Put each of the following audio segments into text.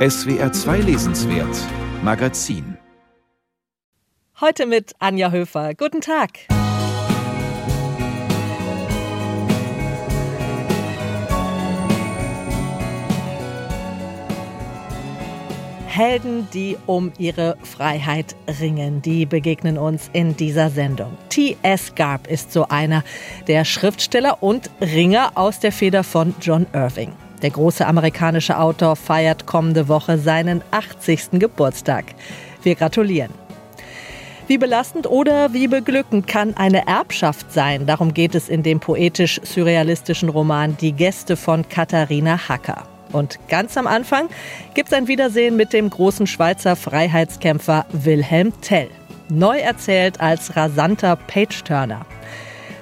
SWR 2 Lesenswert Magazin Heute mit Anja Höfer. Guten Tag. Helden, die um ihre Freiheit ringen, die begegnen uns in dieser Sendung. T.S. Garb ist so einer, der Schriftsteller und Ringer aus der Feder von John Irving. Der große amerikanische Autor feiert kommende Woche seinen 80. Geburtstag. Wir gratulieren. Wie belastend oder wie beglückend kann eine Erbschaft sein? Darum geht es in dem poetisch-surrealistischen Roman Die Gäste von Katharina Hacker. Und ganz am Anfang gibt es ein Wiedersehen mit dem großen Schweizer Freiheitskämpfer Wilhelm Tell. Neu erzählt als rasanter Page-Turner.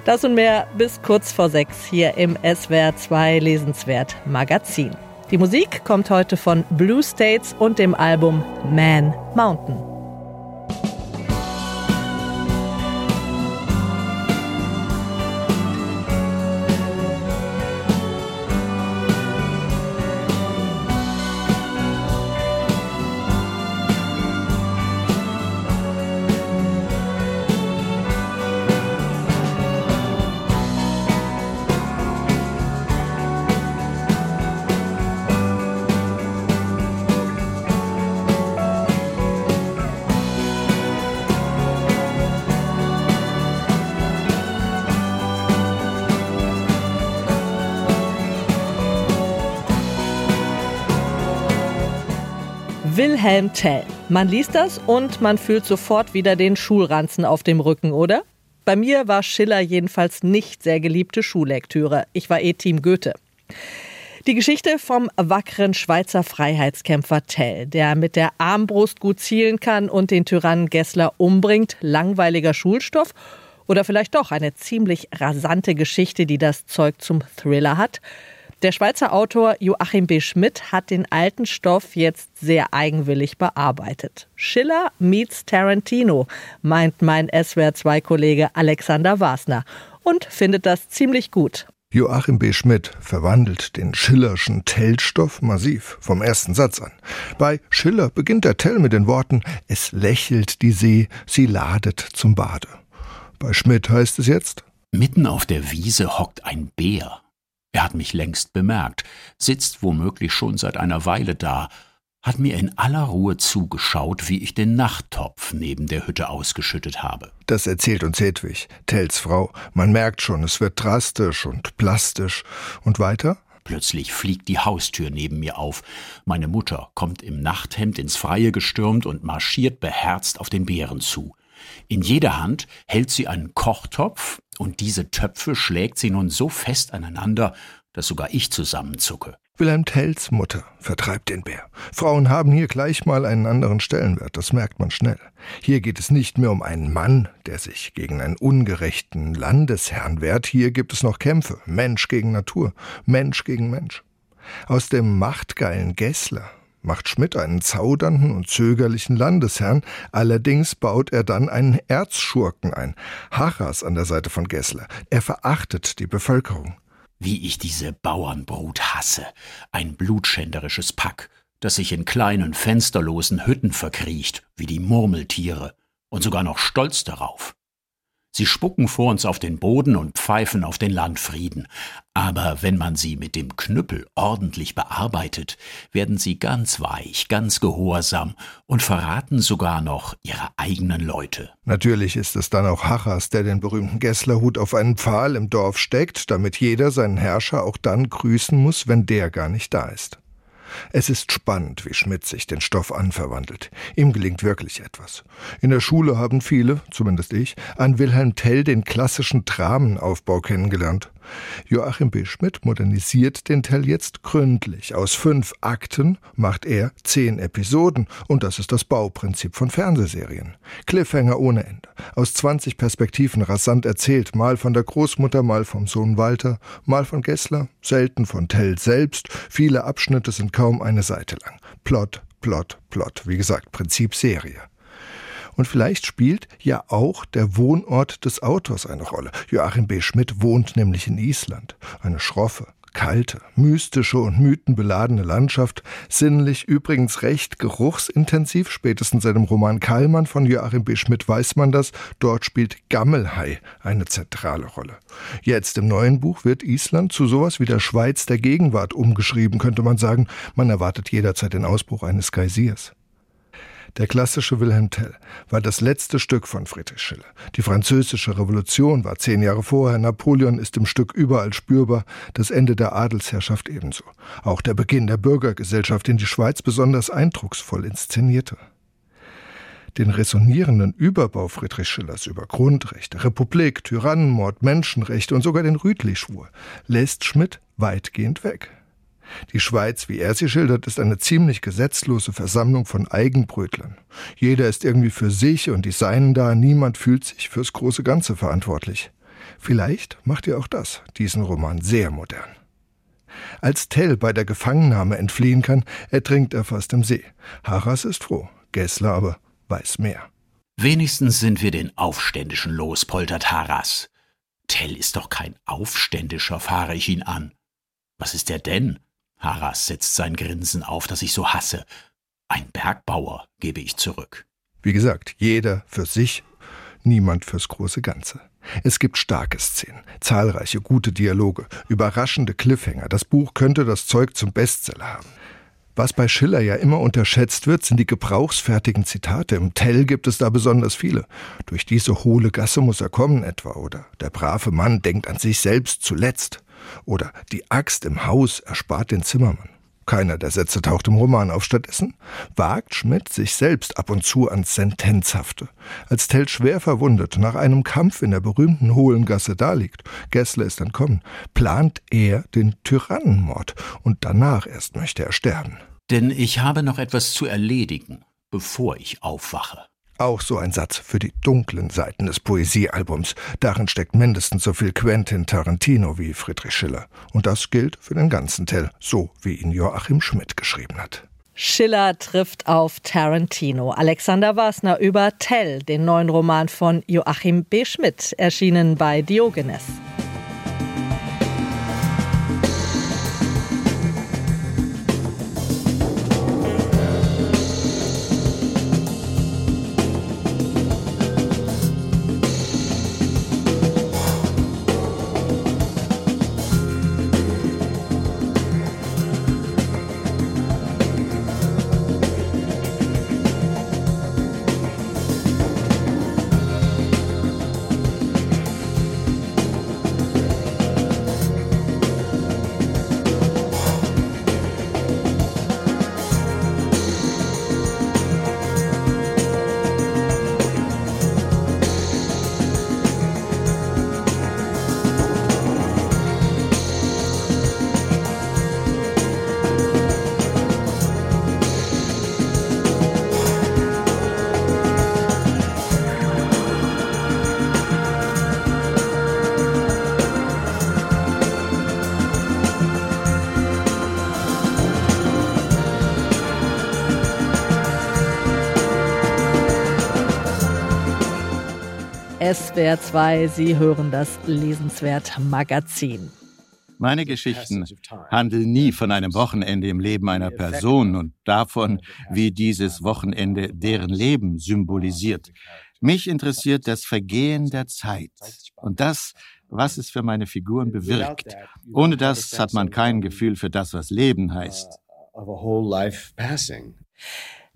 Das und mehr bis kurz vor sechs hier im SWR 2 Lesenswert Magazin. Die Musik kommt heute von Blue States und dem Album Man Mountain. Wilhelm Tell. Man liest das und man fühlt sofort wieder den Schulranzen auf dem Rücken, oder? Bei mir war Schiller jedenfalls nicht sehr geliebte Schullektüre. Ich war eh Team Goethe. Die Geschichte vom wackeren Schweizer Freiheitskämpfer Tell, der mit der Armbrust gut zielen kann und den Tyrannen Gessler umbringt, langweiliger Schulstoff oder vielleicht doch eine ziemlich rasante Geschichte, die das Zeug zum Thriller hat? Der Schweizer Autor Joachim B. Schmidt hat den alten Stoff jetzt sehr eigenwillig bearbeitet. Schiller meets Tarantino, meint mein SWR2-Kollege Alexander Wasner und findet das ziemlich gut. Joachim B. Schmidt verwandelt den Schillerschen Tellstoff massiv vom ersten Satz an. Bei Schiller beginnt der Tell mit den Worten Es lächelt die See, sie ladet zum Bade. Bei Schmidt heißt es jetzt Mitten auf der Wiese hockt ein Bär. Er hat mich längst bemerkt, sitzt womöglich schon seit einer Weile da, hat mir in aller Ruhe zugeschaut, wie ich den Nachttopf neben der Hütte ausgeschüttet habe. Das erzählt uns Hedwig, Tells Frau. Man merkt schon, es wird drastisch und plastisch. Und weiter? Plötzlich fliegt die Haustür neben mir auf. Meine Mutter kommt im Nachthemd ins Freie gestürmt und marschiert beherzt auf den Bären zu. In jeder Hand hält sie einen Kochtopf, und diese Töpfe schlägt sie nun so fest aneinander, dass sogar ich zusammenzucke. Wilhelm Tells Mutter vertreibt den Bär. Frauen haben hier gleich mal einen anderen Stellenwert, das merkt man schnell. Hier geht es nicht mehr um einen Mann, der sich gegen einen ungerechten Landesherrn wehrt, hier gibt es noch Kämpfe, Mensch gegen Natur, Mensch gegen Mensch. Aus dem machtgeilen Gessler macht Schmidt einen zaudernden und zögerlichen Landesherrn, allerdings baut er dann einen Erzschurken ein, Harras an der Seite von Gessler. Er verachtet die Bevölkerung. Wie ich diese Bauernbrut hasse, ein blutschänderisches Pack, das sich in kleinen fensterlosen Hütten verkriecht, wie die Murmeltiere, und sogar noch stolz darauf. Sie spucken vor uns auf den Boden und pfeifen auf den Landfrieden. Aber wenn man sie mit dem Knüppel ordentlich bearbeitet, werden sie ganz weich, ganz gehorsam und verraten sogar noch ihre eigenen Leute. Natürlich ist es dann auch Hachas, der den berühmten Gesslerhut auf einen Pfahl im Dorf steckt, damit jeder seinen Herrscher auch dann grüßen muss, wenn der gar nicht da ist. Es ist spannend, wie Schmidt sich den Stoff anverwandelt. Ihm gelingt wirklich etwas. In der Schule haben viele, zumindest ich, an Wilhelm Tell den klassischen Dramenaufbau kennengelernt. Joachim B. Schmidt modernisiert den Tell jetzt gründlich. Aus fünf Akten macht er zehn Episoden und das ist das Bauprinzip von Fernsehserien. Cliffhanger ohne Ende. Aus 20 Perspektiven rasant erzählt, mal von der Großmutter, mal vom Sohn Walter, mal von Gessler, selten von Tell selbst. Viele Abschnitte sind kaum eine Seite lang. Plot, Plot, Plot. Wie gesagt, Prinzip Serie. Und vielleicht spielt ja auch der Wohnort des Autors eine Rolle. Joachim B. Schmidt wohnt nämlich in Island. Eine schroffe, kalte, mystische und mythenbeladene Landschaft, sinnlich übrigens recht geruchsintensiv, spätestens seit dem Roman Kallmann von Joachim B. Schmidt weiß man das, dort spielt Gammelhai eine zentrale Rolle. Jetzt im neuen Buch wird Island zu sowas wie der Schweiz der Gegenwart umgeschrieben, könnte man sagen, man erwartet jederzeit den Ausbruch eines Geysirs. Der klassische Wilhelm Tell war das letzte Stück von Friedrich Schiller. Die französische Revolution war zehn Jahre vorher, Napoleon ist im Stück überall spürbar, das Ende der Adelsherrschaft ebenso. Auch der Beginn der Bürgergesellschaft, den die Schweiz besonders eindrucksvoll inszenierte. Den resonierenden Überbau Friedrich Schillers über Grundrechte, Republik, Tyrannenmord, Menschenrechte und sogar den Rütli-Schwur lässt Schmidt weitgehend weg. Die Schweiz, wie er sie schildert, ist eine ziemlich gesetzlose Versammlung von Eigenbrötlern. Jeder ist irgendwie für sich und die Seinen da, niemand fühlt sich fürs große Ganze verantwortlich. Vielleicht macht ihr auch das, diesen Roman sehr modern. Als Tell bei der Gefangennahme entfliehen kann, ertrinkt er fast im See. Harras ist froh, Gessler aber weiß mehr. Wenigstens sind wir den Aufständischen los, poltert Harras. Tell ist doch kein Aufständischer, fahre ich ihn an. Was ist er denn? Haras setzt sein Grinsen auf, das ich so hasse. Ein Bergbauer, gebe ich zurück. Wie gesagt, jeder für sich, niemand fürs große Ganze. Es gibt starke Szenen, zahlreiche gute Dialoge, überraschende Cliffhanger. Das Buch könnte das Zeug zum Bestseller haben. Was bei Schiller ja immer unterschätzt wird, sind die gebrauchsfertigen Zitate. Im Tell gibt es da besonders viele. Durch diese hohle Gasse muss er kommen etwa. Oder der brave Mann denkt an sich selbst zuletzt. Oder die Axt im Haus erspart den Zimmermann. Keiner der Sätze taucht im Roman auf. Stattdessen wagt Schmidt sich selbst ab und zu ans Sentenzhafte. Als Tell schwer verwundet nach einem Kampf in der berühmten hohlen Gasse daliegt, Gessler ist entkommen, plant er den Tyrannenmord und danach erst möchte er sterben. Denn ich habe noch etwas zu erledigen, bevor ich aufwache. Auch so ein Satz für die dunklen Seiten des Poesiealbums. Darin steckt mindestens so viel Quentin Tarantino wie Friedrich Schiller. Und das gilt für den ganzen Tell, so wie ihn Joachim Schmidt geschrieben hat. Schiller trifft auf Tarantino. Alexander Wasner über Tell, den neuen Roman von Joachim B. Schmidt, erschienen bei Diogenes. SWR 2, Sie hören das Lesenswert Magazin. Meine Geschichten handeln nie von einem Wochenende im Leben einer Person und davon, wie dieses Wochenende deren Leben symbolisiert. Mich interessiert das Vergehen der Zeit und das, was es für meine Figuren bewirkt. Ohne das hat man kein Gefühl für das, was Leben heißt.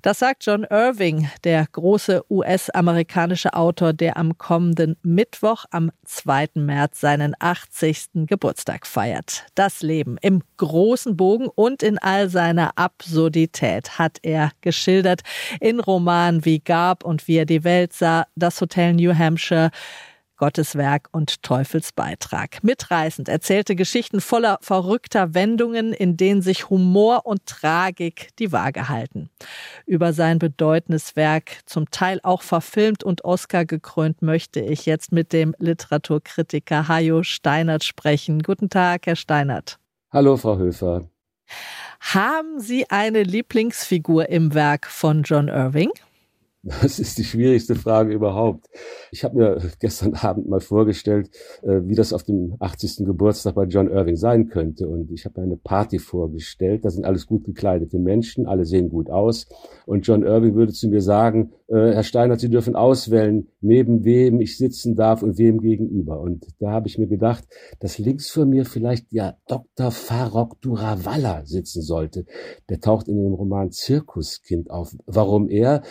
Das sagt John Irving, der große US-amerikanische Autor, der am kommenden Mittwoch am 2. März seinen 80. Geburtstag feiert. Das Leben im großen Bogen und in all seiner Absurdität hat er geschildert in Romanen wie Gab und wie er die Welt sah, das Hotel New Hampshire, Gottes Werk und Teufels Beitrag. Mitreißend erzählte Geschichten voller verrückter Wendungen, in denen sich Humor und Tragik die Waage halten. Über sein bedeutendes Werk, zum Teil auch verfilmt und Oscar gekrönt, möchte ich jetzt mit dem Literaturkritiker Hajo Steinert sprechen. Guten Tag, Herr Steinert. Hallo, Frau Höfer. Haben Sie eine Lieblingsfigur im Werk von John Irving? Das ist die schwierigste Frage überhaupt. Ich habe mir gestern Abend mal vorgestellt, äh, wie das auf dem 80. Geburtstag bei John Irving sein könnte. Und ich habe mir eine Party vorgestellt. Da sind alles gut gekleidete Menschen, alle sehen gut aus. Und John Irving würde zu mir sagen, äh, Herr Steinert, Sie dürfen auswählen, neben wem ich sitzen darf und wem gegenüber. Und da habe ich mir gedacht, dass links vor mir vielleicht ja Dr. Farok Durawalla sitzen sollte. Der taucht in dem Roman Zirkuskind auf. Warum er?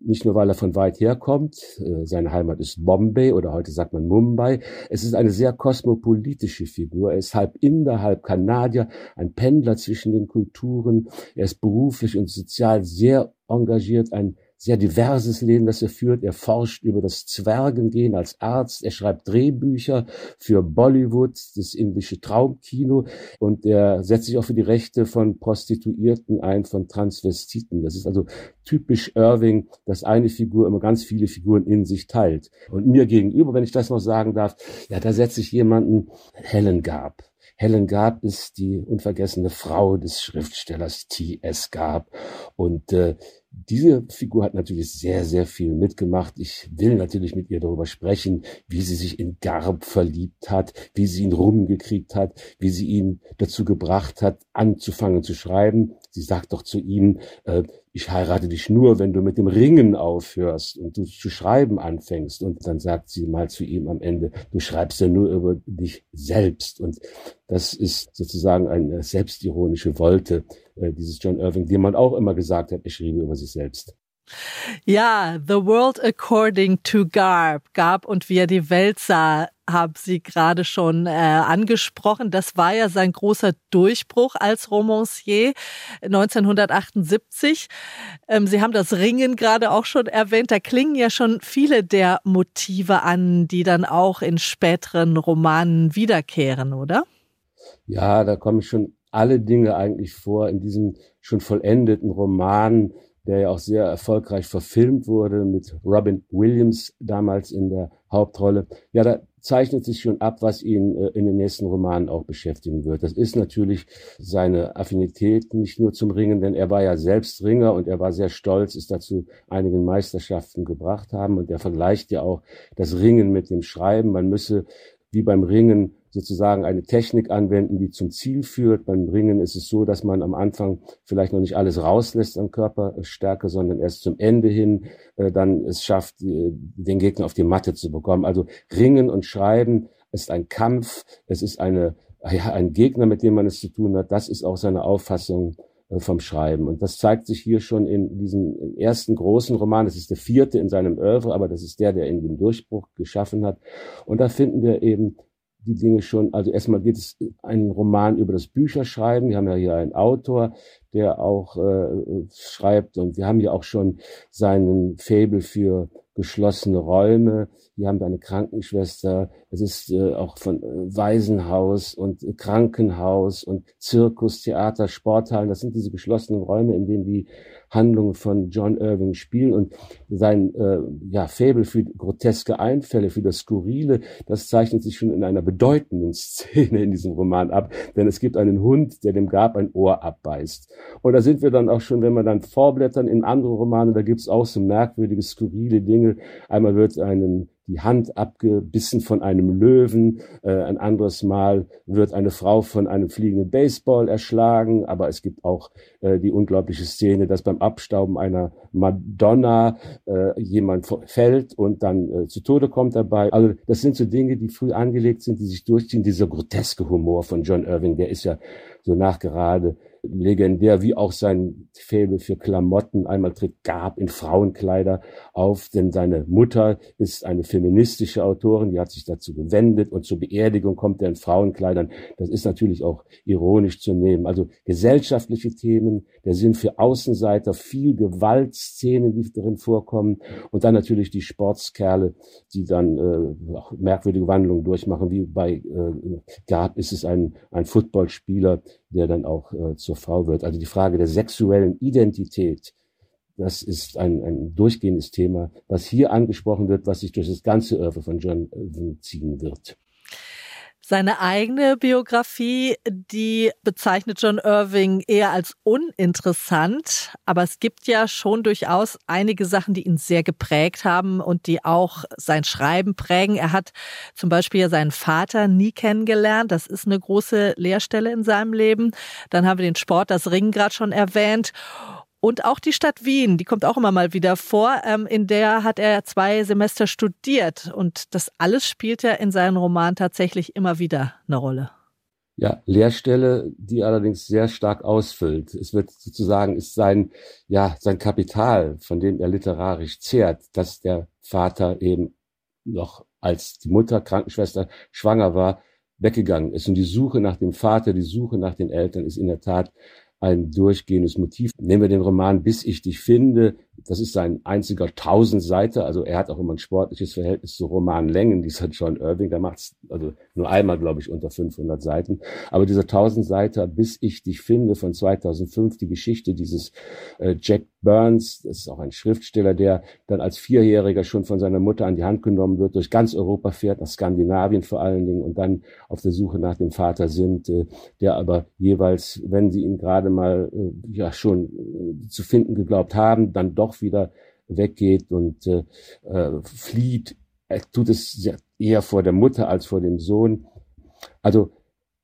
Nicht nur, weil er von weit her kommt, äh, seine Heimat ist Bombay oder heute sagt man Mumbai. Es ist eine sehr kosmopolitische Figur. Er ist halb Inder, halb Kanadier, ein Pendler zwischen den Kulturen. Er ist beruflich und sozial sehr engagiert, ein sehr diverses Leben, das er führt. Er forscht über das Zwergengehen als Arzt. Er schreibt Drehbücher für Bollywood, das indische Traumkino. Und er setzt sich auch für die Rechte von Prostituierten ein, von Transvestiten. Das ist also typisch Irving, dass eine Figur immer ganz viele Figuren in sich teilt. Und mir gegenüber, wenn ich das noch sagen darf, ja, da setze ich jemanden, Helen Gab. Helen Gab ist die unvergessene Frau des Schriftstellers T.S. Gab. Und äh, diese Figur hat natürlich sehr, sehr viel mitgemacht. Ich will natürlich mit ihr darüber sprechen, wie sie sich in Garb verliebt hat, wie sie ihn rumgekriegt hat, wie sie ihn dazu gebracht hat, anzufangen zu schreiben. Sie sagt doch zu ihm, äh, ich heirate dich nur, wenn du mit dem Ringen aufhörst und du zu schreiben anfängst. Und dann sagt sie mal zu ihm am Ende, du schreibst ja nur über dich selbst. Und das ist sozusagen eine selbstironische Wolte dieses John Irving, dem man auch immer gesagt hat, er schriebe über sich selbst. Ja, The World According to Garb, Garb und wie er die Welt sah, haben Sie gerade schon äh, angesprochen. Das war ja sein großer Durchbruch als Romancier 1978. Ähm, Sie haben das Ringen gerade auch schon erwähnt. Da klingen ja schon viele der Motive an, die dann auch in späteren Romanen wiederkehren, oder? Ja, da kommen schon alle Dinge eigentlich vor in diesem schon vollendeten Roman der ja auch sehr erfolgreich verfilmt wurde mit Robin Williams damals in der Hauptrolle. Ja, da zeichnet sich schon ab, was ihn äh, in den nächsten Romanen auch beschäftigen wird. Das ist natürlich seine Affinität nicht nur zum Ringen, denn er war ja selbst Ringer und er war sehr stolz, ist dazu einigen Meisterschaften gebracht haben und er vergleicht ja auch das Ringen mit dem Schreiben. Man müsse wie beim Ringen sozusagen eine Technik anwenden, die zum Ziel führt. Beim Ringen ist es so, dass man am Anfang vielleicht noch nicht alles rauslässt an Körperstärke, sondern erst zum Ende hin äh, dann es schafft, äh, den Gegner auf die Matte zu bekommen. Also Ringen und Schreiben ist ein Kampf, es ist eine, ja, ein Gegner, mit dem man es zu tun hat. Das ist auch seine Auffassung äh, vom Schreiben. Und das zeigt sich hier schon in diesem ersten großen Roman. Das ist der vierte in seinem Oeuvre, aber das ist der, der ihn den Durchbruch geschaffen hat. Und da finden wir eben die Dinge schon, also erstmal geht es einen Roman über das Bücherschreiben. Wir haben ja hier einen Autor, der auch äh, schreibt und wir haben ja auch schon seinen Fabel für geschlossene Räume. Wir haben eine Krankenschwester. Es ist äh, auch von äh, Waisenhaus und äh, Krankenhaus und Zirkus, Theater, Sporthallen. Das sind diese geschlossenen Räume, in denen die Handlungen von John Irving spielen und sein äh, ja, Fabel für groteske Einfälle, für das Skurrile, das zeichnet sich schon in einer bedeutenden Szene in diesem Roman ab, denn es gibt einen Hund, der dem Gab ein Ohr abbeißt. Und da sind wir dann auch schon, wenn wir dann vorblättern in andere Romane, da gibt's auch so merkwürdige, skurrile Dinge. Einmal wird einem die Hand abgebissen von einem Löwen. Äh, ein anderes Mal wird eine Frau von einem fliegenden Baseball erschlagen. Aber es gibt auch äh, die unglaubliche Szene, dass beim Abstauben einer Madonna äh, jemand fällt und dann äh, zu Tode kommt dabei. Also das sind so Dinge, die früh angelegt sind, die sich durchziehen. Dieser groteske Humor von John Irving, der ist ja so nachgerade legendär, wie auch sein Faible für Klamotten. Einmal tritt Gab in Frauenkleider auf, denn seine Mutter ist eine feministische Autorin, die hat sich dazu gewendet und zur Beerdigung kommt er in Frauenkleidern. Das ist natürlich auch ironisch zu nehmen. Also gesellschaftliche Themen, der Sinn für Außenseiter, viel Gewaltszenen, die drin vorkommen und dann natürlich die Sportskerle, die dann äh, auch merkwürdige Wandlungen durchmachen, wie bei äh, Gab ist es ein, ein Footballspieler, der dann auch äh, zur Frau wird. Also die Frage der sexuellen Identität, das ist ein, ein durchgehendes Thema, was hier angesprochen wird, was sich durch das ganze Oeuvre von John ziehen wird. Seine eigene Biografie, die bezeichnet John Irving eher als uninteressant, aber es gibt ja schon durchaus einige Sachen, die ihn sehr geprägt haben und die auch sein Schreiben prägen. Er hat zum Beispiel seinen Vater nie kennengelernt. Das ist eine große Leerstelle in seinem Leben. Dann haben wir den Sport, das Ringen gerade schon erwähnt. Und auch die Stadt Wien, die kommt auch immer mal wieder vor. Ähm, in der hat er zwei Semester studiert. Und das alles spielt ja in seinem Roman tatsächlich immer wieder eine Rolle. Ja, Lehrstelle, die allerdings sehr stark ausfüllt. Es wird sozusagen, ist sein, ja, sein Kapital, von dem er literarisch zehrt, dass der Vater eben noch als die Mutter Krankenschwester schwanger war, weggegangen ist. Und die Suche nach dem Vater, die Suche nach den Eltern ist in der Tat ein durchgehendes Motiv. Nehmen wir den Roman Bis ich dich finde, das ist sein einziger Tausendseiter. Also er hat auch immer ein sportliches Verhältnis zu Romanlängen. Dieser John Irving, der macht also nur einmal, glaube ich, unter 500 Seiten. Aber dieser Tausendseiter, bis ich dich finde, von 2005, die Geschichte dieses äh, Jack Burns, das ist auch ein Schriftsteller, der dann als Vierjähriger schon von seiner Mutter an die Hand genommen wird, durch ganz Europa fährt, nach Skandinavien vor allen Dingen und dann auf der Suche nach dem Vater sind, äh, der aber jeweils, wenn sie ihn gerade mal äh, ja schon äh, zu finden geglaubt haben, dann doch wieder weggeht und äh, äh, flieht. Er tut es eher vor der Mutter als vor dem Sohn. Also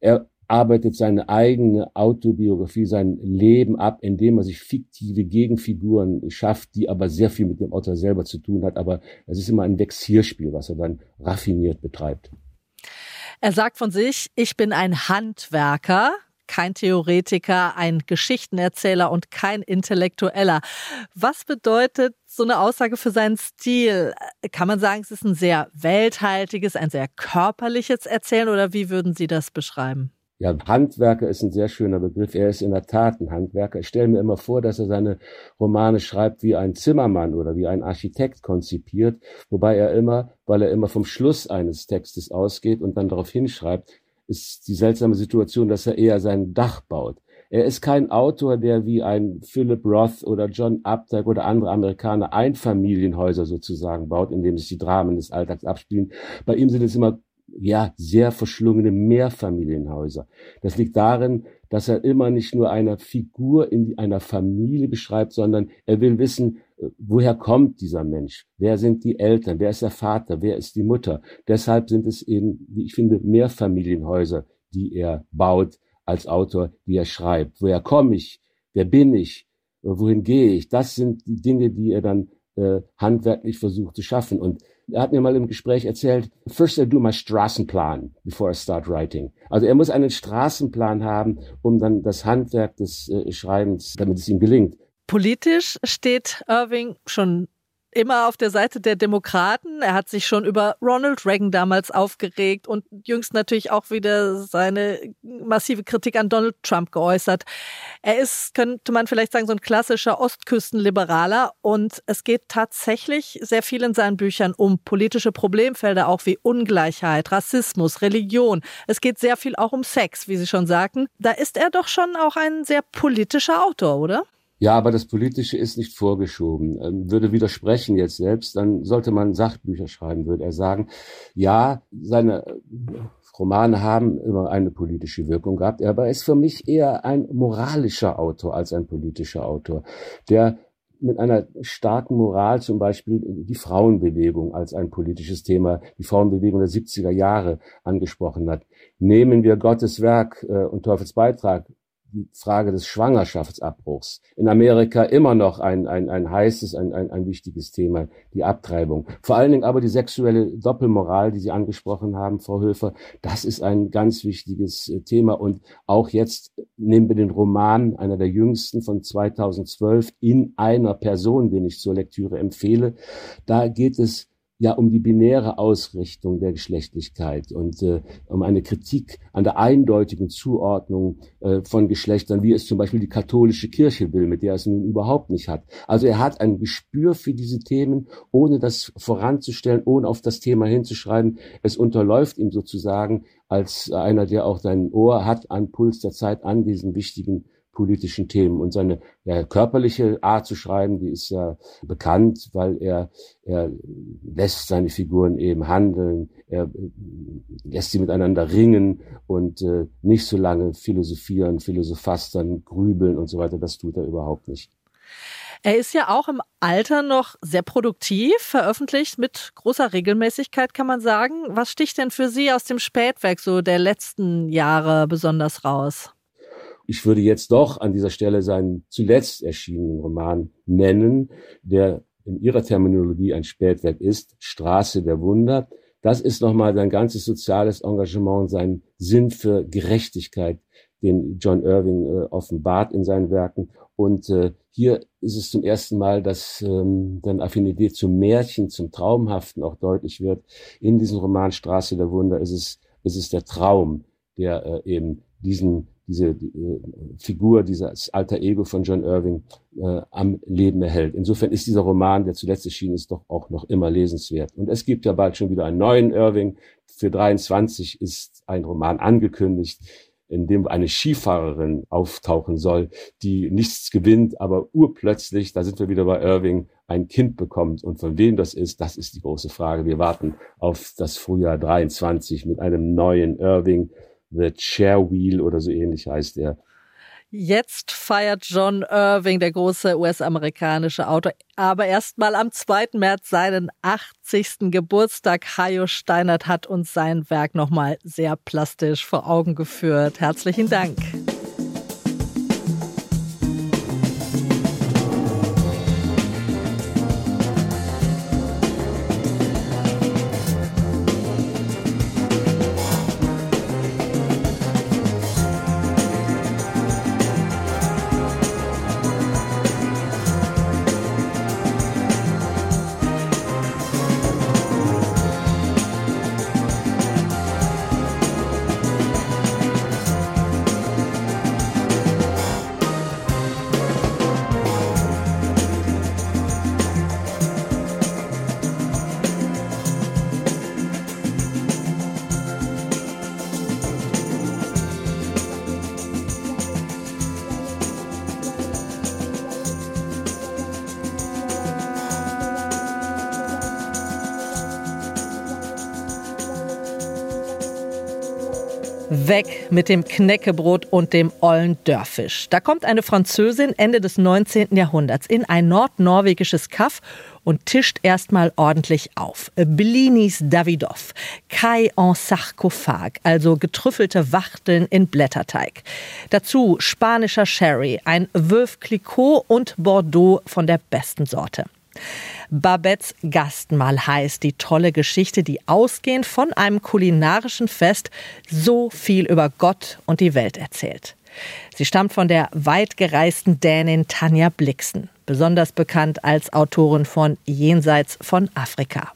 er arbeitet seine eigene Autobiografie, sein Leben ab, indem er sich fiktive Gegenfiguren schafft, die aber sehr viel mit dem Autor selber zu tun hat. Aber es ist immer ein Vexierspiel, was er dann raffiniert betreibt. Er sagt von sich, ich bin ein Handwerker kein Theoretiker, ein Geschichtenerzähler und kein Intellektueller. Was bedeutet so eine Aussage für seinen Stil? Kann man sagen, es ist ein sehr welthaltiges, ein sehr körperliches Erzählen oder wie würden Sie das beschreiben? Ja, Handwerker ist ein sehr schöner Begriff. Er ist in der Tat ein Handwerker. Ich stelle mir immer vor, dass er seine Romane schreibt wie ein Zimmermann oder wie ein Architekt konzipiert, wobei er immer, weil er immer vom Schluss eines Textes ausgeht und dann darauf hinschreibt, ist die seltsame Situation, dass er eher sein Dach baut. Er ist kein Autor, der wie ein Philip Roth oder John Updike oder andere Amerikaner Einfamilienhäuser sozusagen baut, in dem sich die Dramen des Alltags abspielen. Bei ihm sind es immer ja, sehr verschlungene Mehrfamilienhäuser. Das liegt darin, dass er immer nicht nur eine Figur in einer Familie beschreibt, sondern er will wissen, woher kommt dieser Mensch? Wer sind die Eltern? Wer ist der Vater? Wer ist die Mutter? Deshalb sind es eben, wie ich finde, Mehrfamilienhäuser, die er baut als Autor, die er schreibt. Woher komme ich? Wer bin ich? Wohin gehe ich? Das sind die Dinge, die er dann äh, handwerklich versucht zu schaffen. Und er hat mir mal im Gespräch erzählt, first I do my Straßenplan before I start writing. Also er muss einen Straßenplan haben, um dann das Handwerk des äh, Schreibens, damit es ihm gelingt. Politisch steht Irving schon immer auf der Seite der Demokraten. Er hat sich schon über Ronald Reagan damals aufgeregt und jüngst natürlich auch wieder seine massive Kritik an Donald Trump geäußert. Er ist, könnte man vielleicht sagen, so ein klassischer Ostküstenliberaler und es geht tatsächlich sehr viel in seinen Büchern um politische Problemfelder, auch wie Ungleichheit, Rassismus, Religion. Es geht sehr viel auch um Sex, wie Sie schon sagten. Da ist er doch schon auch ein sehr politischer Autor, oder? Ja, aber das Politische ist nicht vorgeschoben. Ähm, würde widersprechen jetzt selbst, dann sollte man Sachbücher schreiben, würde er sagen. Ja, seine äh, Romane haben immer eine politische Wirkung gehabt, aber er ist für mich eher ein moralischer Autor als ein politischer Autor, der mit einer starken Moral zum Beispiel die Frauenbewegung als ein politisches Thema, die Frauenbewegung der 70er Jahre angesprochen hat. Nehmen wir Gottes Werk äh, und Teufels Beitrag die Frage des Schwangerschaftsabbruchs. In Amerika immer noch ein, ein, ein heißes, ein, ein, ein wichtiges Thema, die Abtreibung. Vor allen Dingen aber die sexuelle Doppelmoral, die Sie angesprochen haben, Frau Höfer, das ist ein ganz wichtiges äh, Thema. Und auch jetzt nehmen wir den Roman, einer der jüngsten von 2012, in einer Person, den ich zur Lektüre empfehle. Da geht es ja um die binäre Ausrichtung der Geschlechtlichkeit und äh, um eine Kritik an der eindeutigen Zuordnung äh, von Geschlechtern, wie es zum Beispiel die katholische Kirche will, mit der es nun überhaupt nicht hat. Also er hat ein Gespür für diese Themen, ohne das voranzustellen, ohne auf das Thema hinzuschreiben. Es unterläuft ihm sozusagen als einer, der auch sein Ohr hat, an Puls der Zeit, an diesen wichtigen politischen Themen. Und seine ja, körperliche Art zu schreiben, die ist ja bekannt, weil er, er lässt seine Figuren eben handeln, er äh, lässt sie miteinander ringen und äh, nicht so lange philosophieren, philosophastern, grübeln und so weiter. Das tut er überhaupt nicht. Er ist ja auch im Alter noch sehr produktiv, veröffentlicht mit großer Regelmäßigkeit, kann man sagen. Was sticht denn für Sie aus dem Spätwerk so der letzten Jahre besonders raus? Ich würde jetzt doch an dieser Stelle seinen zuletzt erschienenen Roman nennen, der in ihrer Terminologie ein Spätwerk ist, Straße der Wunder. Das ist nochmal sein ganzes soziales Engagement, sein Sinn für Gerechtigkeit, den John Irving äh, offenbart in seinen Werken. Und äh, hier ist es zum ersten Mal, dass ähm, dann Affinität zum Märchen, zum Traumhaften auch deutlich wird. In diesem Roman Straße der Wunder ist es, ist es der Traum, der äh, eben diesen, diese die, äh, Figur, dieses alter Ego von John Irving äh, am Leben erhält. Insofern ist dieser Roman, der zuletzt erschienen ist, doch auch noch immer lesenswert. Und es gibt ja bald schon wieder einen neuen Irving. Für 23 ist ein Roman angekündigt in dem eine Skifahrerin auftauchen soll, die nichts gewinnt, aber urplötzlich, da sind wir wieder bei Irving, ein Kind bekommt. Und von wem das ist, das ist die große Frage. Wir warten auf das Frühjahr 23 mit einem neuen Irving, The Chair Wheel oder so ähnlich heißt er. Jetzt feiert John Irving, der große US-amerikanische Autor, aber erstmal am 2. März seinen 80. Geburtstag. Hajo Steinert hat uns sein Werk nochmal sehr plastisch vor Augen geführt. Herzlichen Dank. Weg mit dem Knäckebrot und dem ollen Dörfisch. Da kommt eine Französin Ende des 19. Jahrhunderts in ein nordnorwegisches Kaff und tischt erstmal ordentlich auf. Blinis Davidoff, Kai en Sarkophag, also getrüffelte Wachteln in Blätterteig. Dazu spanischer Sherry, ein Veuve Clicquot und Bordeaux von der besten Sorte. Babettes Gastmahl heißt die tolle Geschichte, die ausgehend von einem kulinarischen Fest so viel über Gott und die Welt erzählt. Sie stammt von der weitgereisten Dänin Tanja Blixen, besonders bekannt als Autorin von Jenseits von Afrika.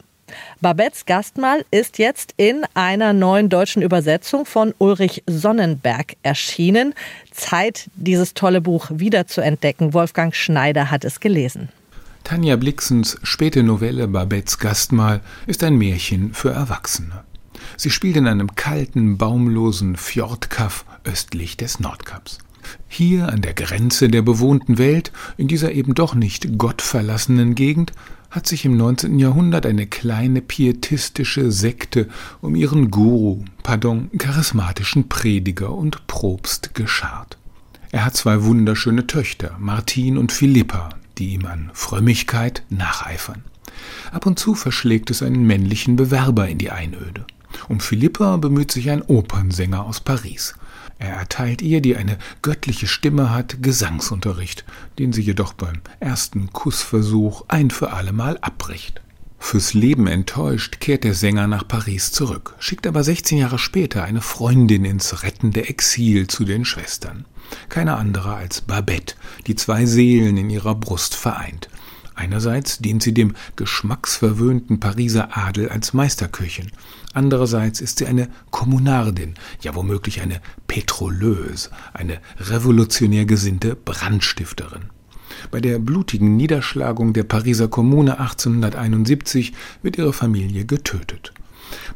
Babettes Gastmahl ist jetzt in einer neuen deutschen Übersetzung von Ulrich Sonnenberg erschienen. Zeit, dieses tolle Buch wieder zu entdecken. Wolfgang Schneider hat es gelesen. Tanja Blixens späte Novelle Babettes Gastmahl ist ein Märchen für Erwachsene. Sie spielt in einem kalten, baumlosen Fjordkaff östlich des Nordkaps. Hier an der Grenze der bewohnten Welt, in dieser eben doch nicht gottverlassenen Gegend, hat sich im 19. Jahrhundert eine kleine pietistische Sekte um ihren Guru, pardon, charismatischen Prediger und Propst geschart. Er hat zwei wunderschöne Töchter, Martin und Philippa, die ihm an Frömmigkeit nacheifern. Ab und zu verschlägt es einen männlichen Bewerber in die Einöde. Um Philippa bemüht sich ein Opernsänger aus Paris. Er erteilt ihr, die eine göttliche Stimme hat, Gesangsunterricht, den sie jedoch beim ersten Kussversuch ein für allemal abbricht. Fürs Leben enttäuscht kehrt der Sänger nach Paris zurück, schickt aber 16 Jahre später eine Freundin ins rettende Exil zu den Schwestern. Keine andere als Babette, die zwei Seelen in ihrer Brust vereint. Einerseits dient sie dem geschmacksverwöhnten Pariser Adel als Meisterköchin, andererseits ist sie eine Kommunardin, ja womöglich eine Petroleuse, eine revolutionär gesinnte Brandstifterin. Bei der blutigen Niederschlagung der Pariser Kommune 1871 wird ihre Familie getötet.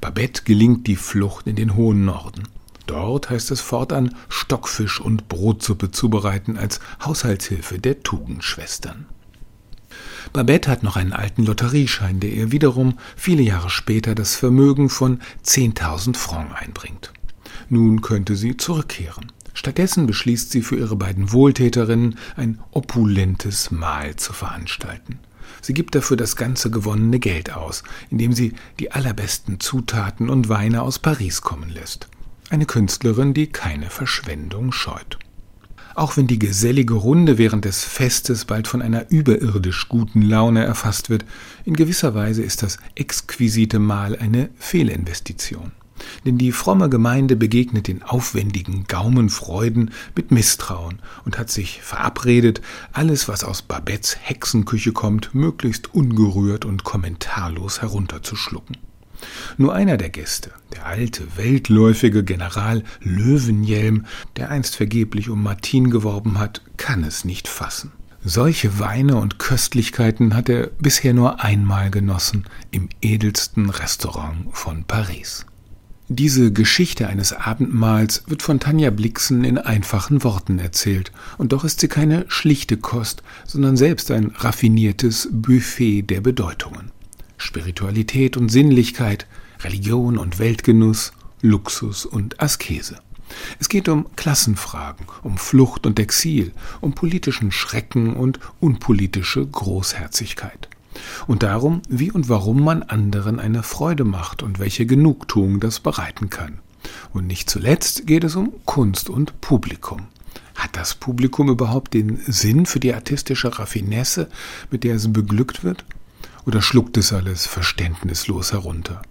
Babette gelingt die Flucht in den hohen Norden. Dort heißt es fortan Stockfisch und Brotsuppe zubereiten als Haushaltshilfe der Tugendschwestern. Babette hat noch einen alten Lotterieschein, der ihr wiederum viele Jahre später das Vermögen von 10.000 Francs einbringt. Nun könnte sie zurückkehren. Stattdessen beschließt sie für ihre beiden Wohltäterinnen ein opulentes Mahl zu veranstalten. Sie gibt dafür das ganze gewonnene Geld aus, indem sie die allerbesten Zutaten und Weine aus Paris kommen lässt. Eine Künstlerin, die keine Verschwendung scheut. Auch wenn die gesellige Runde während des Festes bald von einer überirdisch guten Laune erfasst wird, in gewisser Weise ist das exquisite Mahl eine Fehlinvestition. Denn die fromme Gemeinde begegnet den aufwendigen Gaumenfreuden mit Misstrauen und hat sich verabredet, alles, was aus Babettes Hexenküche kommt, möglichst ungerührt und kommentarlos herunterzuschlucken. Nur einer der Gäste, der alte, weltläufige General Löwenjelm, der einst vergeblich um Martin geworben hat, kann es nicht fassen. Solche Weine und Köstlichkeiten hat er bisher nur einmal genossen im edelsten Restaurant von Paris. Diese Geschichte eines Abendmahls wird von Tanja Blixen in einfachen Worten erzählt, und doch ist sie keine schlichte Kost, sondern selbst ein raffiniertes Buffet der Bedeutungen. Spiritualität und Sinnlichkeit, Religion und Weltgenuss, Luxus und Askese. Es geht um Klassenfragen, um Flucht und Exil, um politischen Schrecken und unpolitische Großherzigkeit und darum, wie und warum man anderen eine Freude macht und welche Genugtuung das bereiten kann. Und nicht zuletzt geht es um Kunst und Publikum. Hat das Publikum überhaupt den Sinn für die artistische Raffinesse, mit der es beglückt wird? Oder schluckt es alles verständnislos herunter?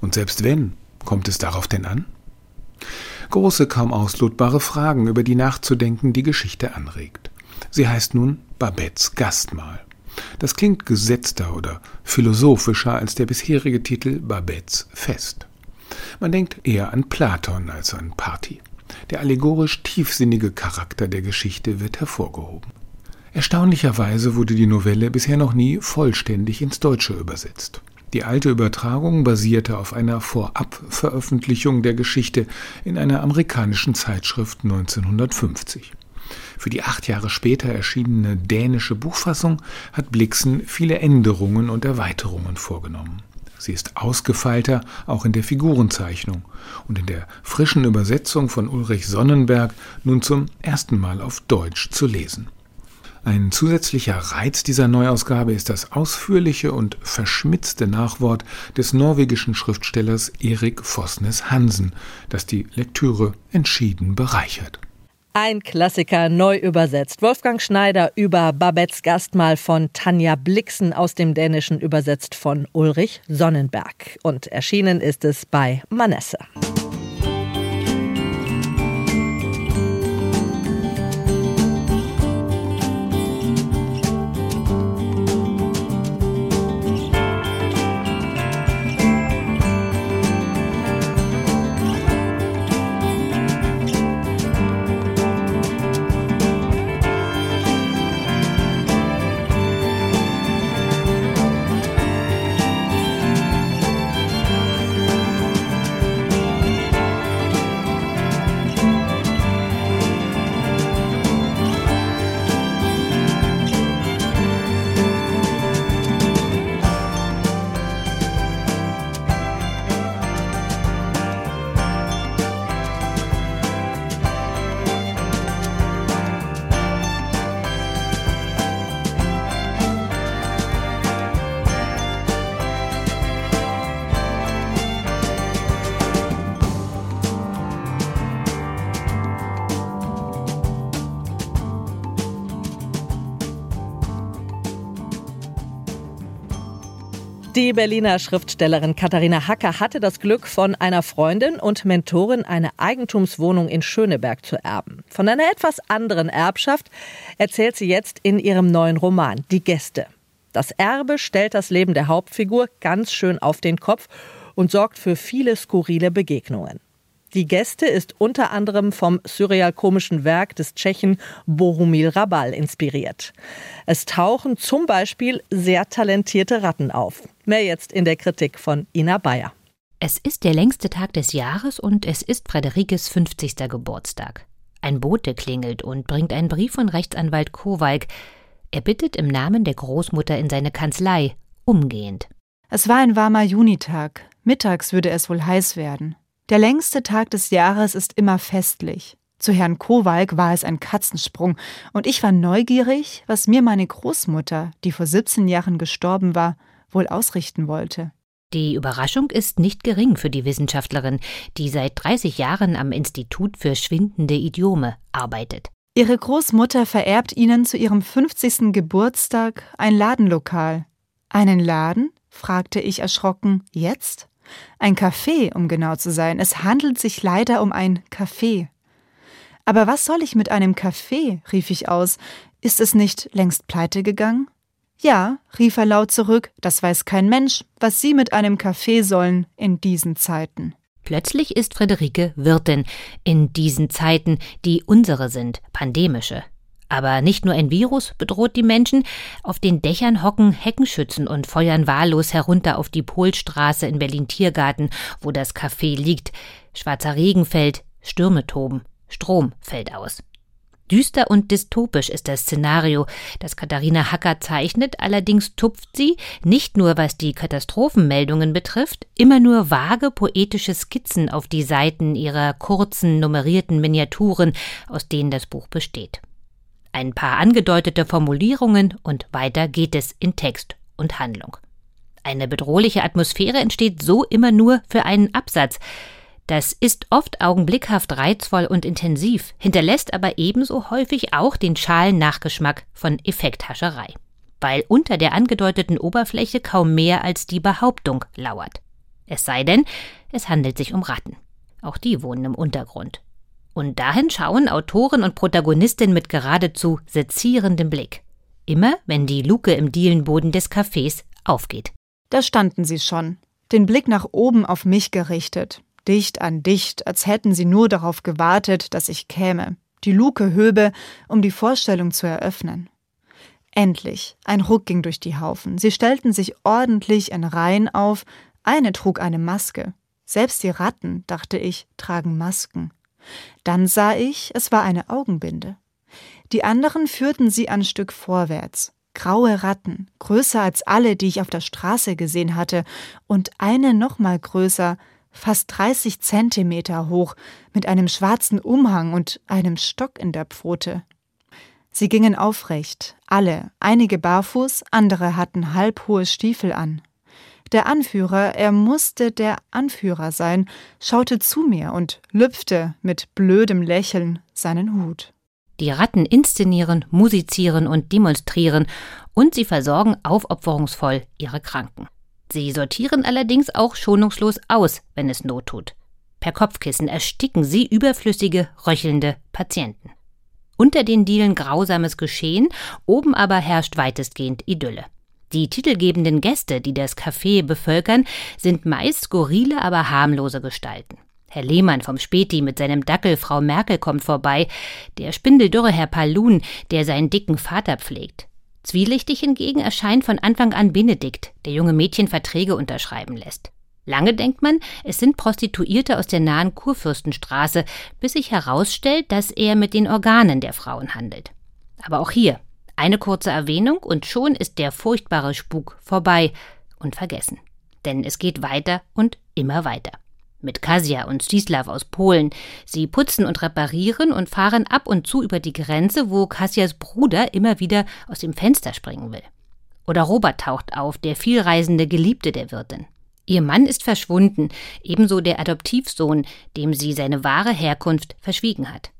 Und selbst wenn, kommt es darauf denn an? Große, kaum auslotbare Fragen, über die nachzudenken die Geschichte anregt. Sie heißt nun Babettes Gastmahl. Das klingt gesetzter oder philosophischer als der bisherige Titel Babettes Fest. Man denkt eher an Platon als an Party. Der allegorisch tiefsinnige Charakter der Geschichte wird hervorgehoben. Erstaunlicherweise wurde die Novelle bisher noch nie vollständig ins Deutsche übersetzt. Die alte Übertragung basierte auf einer Vorabveröffentlichung der Geschichte in einer amerikanischen Zeitschrift 1950. Für die acht Jahre später erschienene dänische Buchfassung hat Blixen viele Änderungen und Erweiterungen vorgenommen. Sie ist ausgefeilter auch in der Figurenzeichnung und in der frischen Übersetzung von Ulrich Sonnenberg nun zum ersten Mal auf Deutsch zu lesen. Ein zusätzlicher Reiz dieser Neuausgabe ist das ausführliche und verschmitzte Nachwort des norwegischen Schriftstellers Erik Fosnes Hansen, das die Lektüre entschieden bereichert. Ein Klassiker neu übersetzt. Wolfgang Schneider über Babettes Gastmahl von Tanja Blixen aus dem Dänischen übersetzt von Ulrich Sonnenberg. Und erschienen ist es bei Manesse. Die Berliner Schriftstellerin Katharina Hacker hatte das Glück, von einer Freundin und Mentorin eine Eigentumswohnung in Schöneberg zu erben. Von einer etwas anderen Erbschaft erzählt sie jetzt in ihrem neuen Roman Die Gäste. Das Erbe stellt das Leben der Hauptfigur ganz schön auf den Kopf und sorgt für viele skurrile Begegnungen. Die Gäste ist unter anderem vom surreal-komischen Werk des Tschechen Bohumil Rabal inspiriert. Es tauchen zum Beispiel sehr talentierte Ratten auf. Mehr jetzt in der Kritik von Ina Bayer. Es ist der längste Tag des Jahres und es ist Frederikes 50. Geburtstag. Ein Bote klingelt und bringt einen Brief von Rechtsanwalt Kowalk. Er bittet im Namen der Großmutter in seine Kanzlei, umgehend. Es war ein warmer Junitag. Mittags würde es wohl heiß werden. Der längste Tag des Jahres ist immer festlich. Zu Herrn Kowalk war es ein Katzensprung, und ich war neugierig, was mir meine Großmutter, die vor 17 Jahren gestorben war, wohl ausrichten wollte. Die Überraschung ist nicht gering für die Wissenschaftlerin, die seit 30 Jahren am Institut für schwindende Idiome arbeitet. Ihre Großmutter vererbt ihnen zu ihrem 50. Geburtstag ein Ladenlokal. Einen Laden? fragte ich erschrocken. Jetzt? Ein Café, um genau zu sein. Es handelt sich leider um ein Café. Aber was soll ich mit einem Café? rief ich aus. Ist es nicht längst pleite gegangen? Ja, rief er laut zurück, das weiß kein Mensch, was Sie mit einem Kaffee sollen in diesen Zeiten. Plötzlich ist Friederike Wirtin in diesen Zeiten, die unsere sind, pandemische. Aber nicht nur ein Virus bedroht die Menschen, auf den Dächern hocken Heckenschützen und feuern wahllos herunter auf die Polstraße in Berlin-Tiergarten, wo das Café liegt. Schwarzer Regen fällt, Stürme toben, Strom fällt aus. Düster und dystopisch ist das Szenario, das Katharina Hacker zeichnet, allerdings tupft sie, nicht nur was die Katastrophenmeldungen betrifft, immer nur vage poetische Skizzen auf die Seiten ihrer kurzen, nummerierten Miniaturen, aus denen das Buch besteht. Ein paar angedeutete Formulierungen und weiter geht es in Text und Handlung. Eine bedrohliche Atmosphäre entsteht so immer nur für einen Absatz, das ist oft augenblickhaft reizvoll und intensiv, hinterlässt aber ebenso häufig auch den schalen Nachgeschmack von Effekthascherei, weil unter der angedeuteten Oberfläche kaum mehr als die Behauptung lauert. Es sei denn, es handelt sich um Ratten. Auch die wohnen im Untergrund. Und dahin schauen Autorin und Protagonistin mit geradezu sezierendem Blick. Immer, wenn die Luke im Dielenboden des Cafés aufgeht. Da standen sie schon, den Blick nach oben auf mich gerichtet, dicht an dicht, als hätten sie nur darauf gewartet, dass ich käme, die Luke höbe, um die Vorstellung zu eröffnen. Endlich, ein Ruck ging durch die Haufen. Sie stellten sich ordentlich in Reihen auf, eine trug eine Maske. Selbst die Ratten, dachte ich, tragen Masken. Dann sah ich, es war eine Augenbinde. Die anderen führten sie ein Stück vorwärts. Graue Ratten, größer als alle, die ich auf der Straße gesehen hatte, und eine noch mal größer, fast 30 Zentimeter hoch, mit einem schwarzen Umhang und einem Stock in der Pfote. Sie gingen aufrecht, alle, einige barfuß, andere hatten halbhohe Stiefel an. Der Anführer, er musste der Anführer sein, schaute zu mir und lüpfte mit blödem Lächeln seinen Hut. Die Ratten inszenieren, musizieren und demonstrieren, und sie versorgen aufopferungsvoll ihre Kranken. Sie sortieren allerdings auch schonungslos aus, wenn es Not tut. Per Kopfkissen ersticken sie überflüssige, röchelnde Patienten. Unter den Dielen grausames Geschehen, oben aber herrscht weitestgehend Idylle. Die titelgebenden Gäste, die das Café bevölkern, sind meist skurrile, aber harmlose Gestalten. Herr Lehmann vom Späti mit seinem Dackel Frau Merkel kommt vorbei, der spindeldürre Herr Palun, der seinen dicken Vater pflegt. Zwielichtig hingegen erscheint von Anfang an Benedikt, der junge Mädchen Verträge unterschreiben lässt. Lange denkt man, es sind Prostituierte aus der nahen Kurfürstenstraße, bis sich herausstellt, dass er mit den Organen der Frauen handelt. Aber auch hier, eine kurze Erwähnung und schon ist der furchtbare Spuk vorbei und vergessen. Denn es geht weiter und immer weiter mit Kasia und Stislav aus Polen. Sie putzen und reparieren und fahren ab und zu über die Grenze, wo Kasias Bruder immer wieder aus dem Fenster springen will. Oder Robert taucht auf, der vielreisende Geliebte der Wirtin. Ihr Mann ist verschwunden, ebenso der Adoptivsohn, dem sie seine wahre Herkunft verschwiegen hat.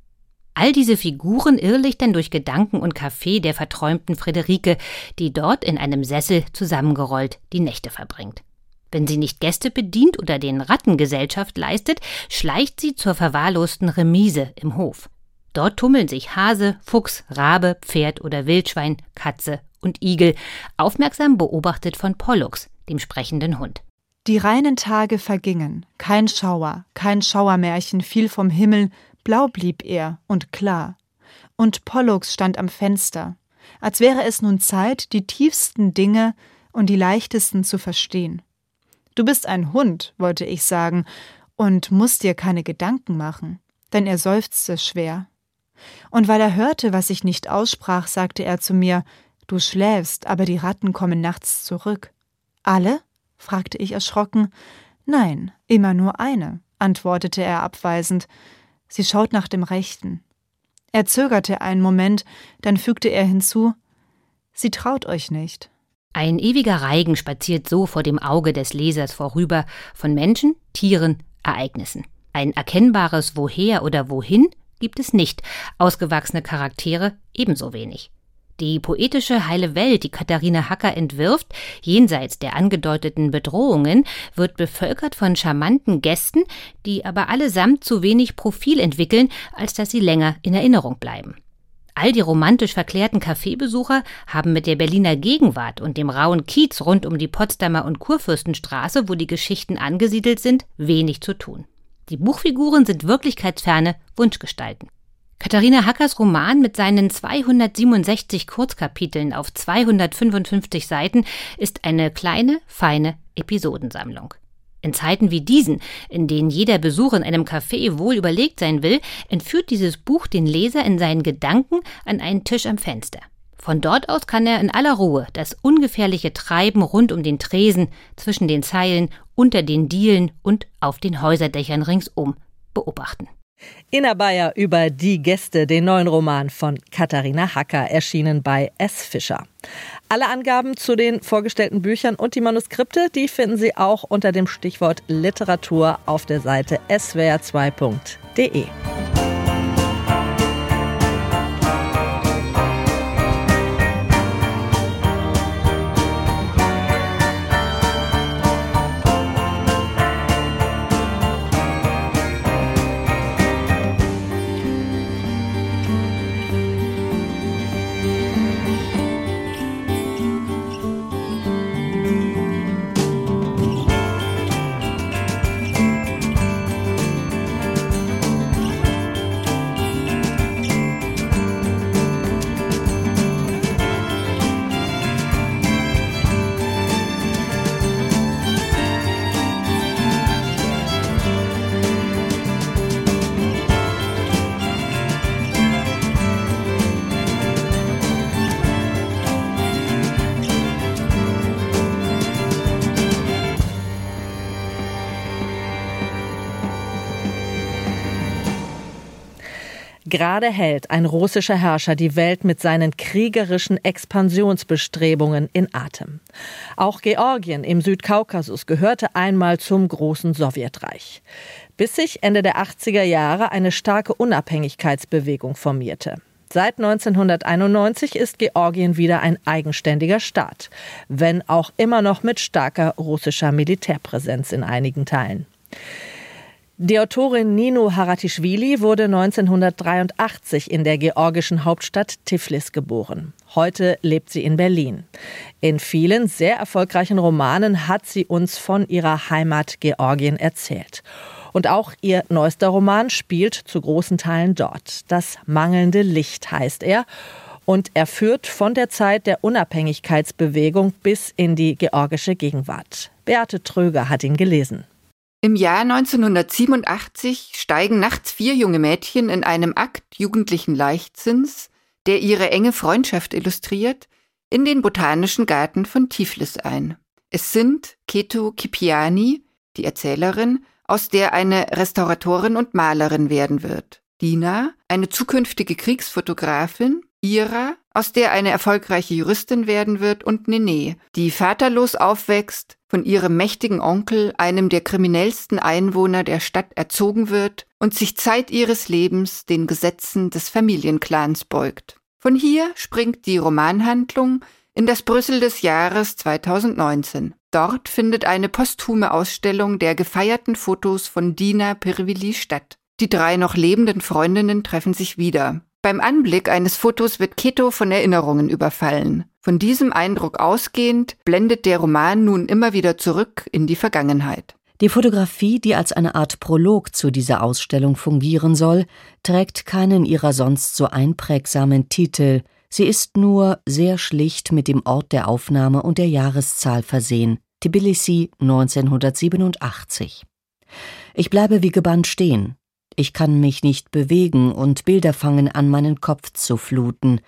All diese Figuren irrlichtern durch Gedanken und Café der verträumten Friederike, die dort in einem Sessel zusammengerollt die Nächte verbringt. Wenn sie nicht Gäste bedient oder den Ratten Gesellschaft leistet, schleicht sie zur verwahrlosten Remise im Hof. Dort tummeln sich Hase, Fuchs, Rabe, Pferd oder Wildschwein, Katze und Igel, aufmerksam beobachtet von Pollux, dem sprechenden Hund. Die reinen Tage vergingen, kein Schauer, kein Schauermärchen fiel vom Himmel, blau blieb er und klar. Und Pollux stand am Fenster, als wäre es nun Zeit, die tiefsten Dinge und die leichtesten zu verstehen. Du bist ein Hund, wollte ich sagen, und musst dir keine Gedanken machen. Denn er seufzte schwer. Und weil er hörte, was ich nicht aussprach, sagte er zu mir, Du schläfst, aber die Ratten kommen nachts zurück. Alle? fragte ich erschrocken. Nein, immer nur eine, antwortete er abweisend. Sie schaut nach dem Rechten. Er zögerte einen Moment, dann fügte er hinzu Sie traut euch nicht. Ein ewiger Reigen spaziert so vor dem Auge des Lesers vorüber, von Menschen, Tieren, Ereignissen. Ein erkennbares Woher oder Wohin gibt es nicht, ausgewachsene Charaktere ebenso wenig. Die poetische heile Welt, die Katharina Hacker entwirft, jenseits der angedeuteten Bedrohungen, wird bevölkert von charmanten Gästen, die aber allesamt zu wenig Profil entwickeln, als dass sie länger in Erinnerung bleiben. All die romantisch verklärten Kaffeebesucher haben mit der Berliner Gegenwart und dem rauen Kiez rund um die Potsdamer und Kurfürstenstraße, wo die Geschichten angesiedelt sind, wenig zu tun. Die Buchfiguren sind wirklichkeitsferne Wunschgestalten. Katharina Hackers Roman mit seinen 267 Kurzkapiteln auf 255 Seiten ist eine kleine, feine Episodensammlung. In Zeiten wie diesen, in denen jeder Besuch in einem Café wohl überlegt sein will, entführt dieses Buch den Leser in seinen Gedanken an einen Tisch am Fenster. Von dort aus kann er in aller Ruhe das ungefährliche Treiben rund um den Tresen, zwischen den Zeilen, unter den Dielen und auf den Häuserdächern ringsum beobachten. Ina Bayer über Die Gäste, den neuen Roman von Katharina Hacker, erschienen bei S. Fischer. Alle Angaben zu den vorgestellten Büchern und die Manuskripte, die finden Sie auch unter dem Stichwort Literatur auf der Seite swr2.de. Gerade hält ein russischer Herrscher die Welt mit seinen kriegerischen Expansionsbestrebungen in Atem. Auch Georgien im Südkaukasus gehörte einmal zum großen Sowjetreich, bis sich Ende der 80er Jahre eine starke Unabhängigkeitsbewegung formierte. Seit 1991 ist Georgien wieder ein eigenständiger Staat, wenn auch immer noch mit starker russischer Militärpräsenz in einigen Teilen. Die Autorin Nino Haratischvili wurde 1983 in der georgischen Hauptstadt Tiflis geboren. Heute lebt sie in Berlin. In vielen sehr erfolgreichen Romanen hat sie uns von ihrer Heimat Georgien erzählt. Und auch ihr neuester Roman spielt zu großen Teilen dort. Das mangelnde Licht heißt er. Und er führt von der Zeit der Unabhängigkeitsbewegung bis in die georgische Gegenwart. Beate Tröger hat ihn gelesen. Im Jahr 1987 steigen nachts vier junge Mädchen in einem Akt jugendlichen Leichtsinns, der ihre enge Freundschaft illustriert, in den botanischen Garten von Tiflis ein. Es sind Keto Kipiani, die Erzählerin, aus der eine Restauratorin und Malerin werden wird, Dina, eine zukünftige Kriegsfotografin, Ira, aus der eine erfolgreiche Juristin werden wird, und Nene, die vaterlos aufwächst, von ihrem mächtigen Onkel, einem der kriminellsten Einwohner der Stadt, erzogen wird und sich Zeit ihres Lebens den Gesetzen des Familienclans beugt. Von hier springt die Romanhandlung in das Brüssel des Jahres 2019. Dort findet eine posthume Ausstellung der gefeierten Fotos von Dina Pirvili statt. Die drei noch lebenden Freundinnen treffen sich wieder. Beim Anblick eines Fotos wird Keto von Erinnerungen überfallen. Von diesem Eindruck ausgehend blendet der Roman nun immer wieder zurück in die Vergangenheit. Die Fotografie, die als eine Art Prolog zu dieser Ausstellung fungieren soll, trägt keinen ihrer sonst so einprägsamen Titel, sie ist nur sehr schlicht mit dem Ort der Aufnahme und der Jahreszahl versehen. Tbilisi 1987. Ich bleibe wie gebannt stehen. Ich kann mich nicht bewegen und Bilder fangen an, meinen Kopf zu fluten.